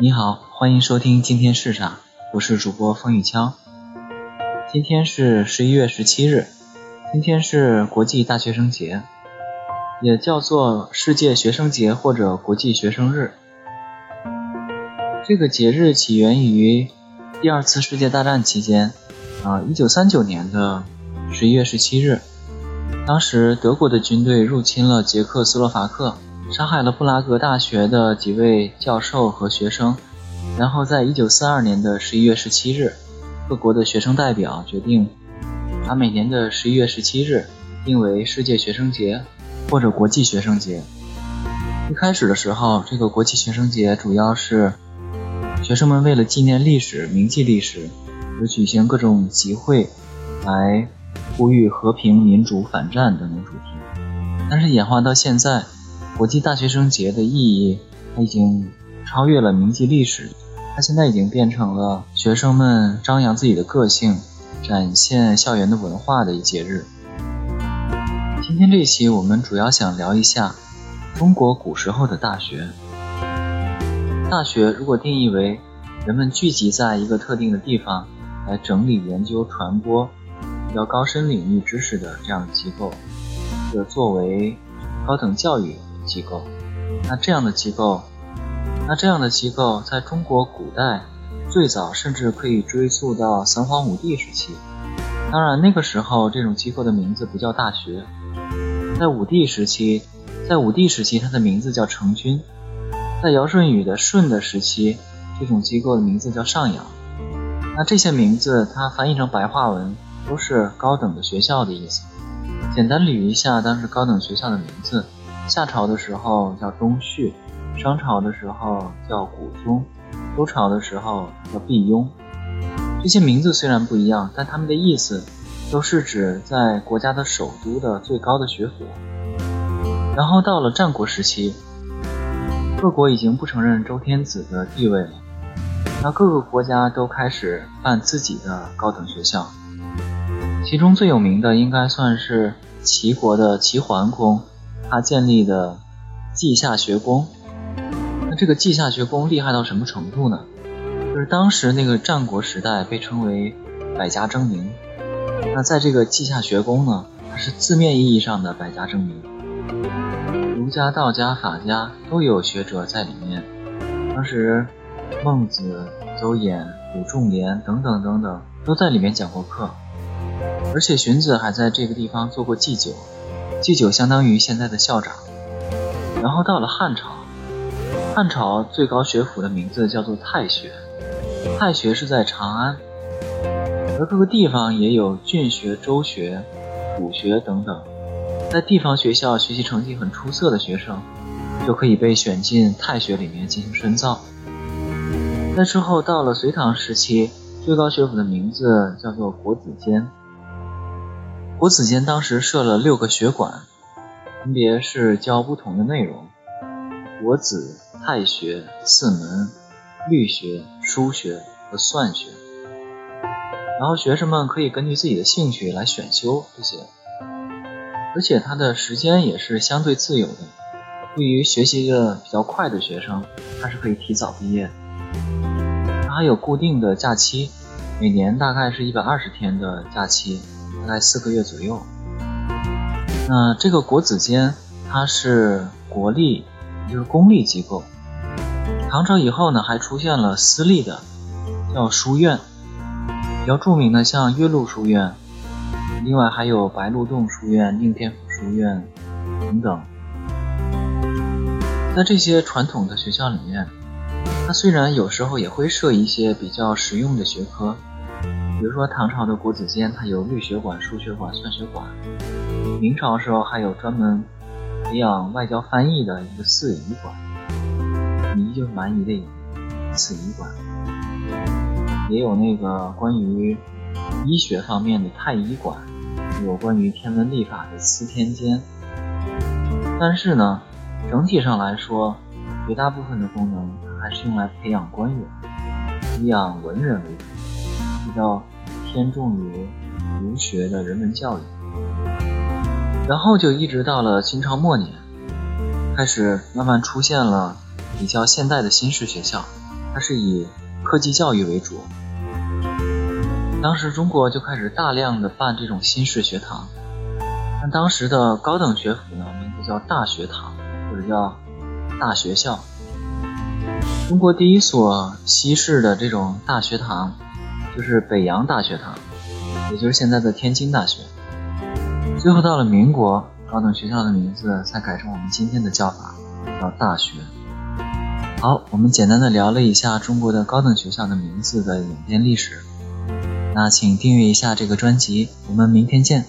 你好，欢迎收听今天是啥？我是主播风雨枪。今天是十一月十七日，今天是国际大学生节，也叫做世界学生节或者国际学生日。这个节日起源于第二次世界大战期间，啊，一九三九年的十一月十七日，当时德国的军队入侵了捷克斯洛伐克。杀害了布拉格大学的几位教授和学生，然后在一九四二年的十一月十七日，各国的学生代表决定把每年的十一月十七日定为世界学生节或者国际学生节。一开始的时候，这个国际学生节主要是学生们为了纪念历史、铭记历史而举行各种集会，来呼吁和平、民主、反战等等主题。但是演化到现在。国际大学生节的意义，它已经超越了铭记历史，它现在已经变成了学生们张扬自己的个性、展现校园的文化的一节日。今天这一期我们主要想聊一下中国古时候的大学。大学如果定义为人们聚集在一个特定的地方来整理、研究、传播比较高深领域知识的这样的机构，的作为高等教育。机构，那这样的机构，那这样的机构在中国古代最早甚至可以追溯到三皇五帝时期。当然，那个时候这种机构的名字不叫大学。在武帝时期，在武帝时期，它的名字叫成军。在尧舜禹的舜的时期，这种机构的名字叫上阳。那这些名字，它翻译成白话文都是高等的学校的意思。简单捋一下当时高等学校的名字。夏朝的时候叫东序，商朝的时候叫古宗，周朝的时候叫毕雍。这些名字虽然不一样，但他们的意思都是指在国家的首都的最高的学府。然后到了战国时期，各国已经不承认周天子的地位了，那各个国家都开始办自己的高等学校。其中最有名的应该算是齐国的齐桓公。他建立的稷下学宫，那这个稷下学宫厉害到什么程度呢？就是当时那个战国时代被称为百家争鸣。那在这个稷下学宫呢，它是字面意义上的百家争鸣，儒家、道家、法家都有学者在里面。当时孟子、邹衍、鲁仲连等等等等都在里面讲过课，而且荀子还在这个地方做过祭酒。祭酒相当于现在的校长，然后到了汉朝，汉朝最高学府的名字叫做太学，太学是在长安，而各个地方也有郡学、州学、府学等等，在地方学校学习成绩很出色的学生，就可以被选进太学里面进行深造。在之后到了隋唐时期，最高学府的名字叫做国子监。国子监当时设了六个学馆，分别是教不同的内容：国子、太学、四门、律学、书学和算学。然后学生们可以根据自己的兴趣来选修这些，而且他的时间也是相对自由的。对于学习的比较快的学生，他是可以提早毕业。他还有固定的假期，每年大概是一百二十天的假期。大概四个月左右。那这个国子监，它是国立，也就是公立机构。唐朝以后呢，还出现了私立的，叫书院。比较著名的像岳麓书院，另外还有白鹿洞书院、应天府书院等等。在这些传统的学校里面，它虽然有时候也会设一些比较实用的学科。比如说唐朝的国子监，它有律学馆、数学馆、算学馆；明朝时候还有专门培养外交翻译的一个四夷馆，夷就是蛮夷的夷，四夷馆；也有那个关于医学方面的太医馆，有关于天文历法的司天监。但是呢，整体上来说，绝大部分的功能还是用来培养官员、培养文人为主。要偏重于儒学的人文教育，然后就一直到了清朝末年，开始慢慢出现了比较现代的新式学校，它是以科技教育为主。当时中国就开始大量的办这种新式学堂，但当时的高等学府呢，名字叫大学堂或者叫大学校。中国第一所西式的这种大学堂，就是北洋大学堂，也就是现在的天津大学。最后到了民国，高等学校的名字才改成我们今天的叫法，叫大学。好，我们简单的聊了一下中国的高等学校的名字的演变历史。那请订阅一下这个专辑，我们明天见。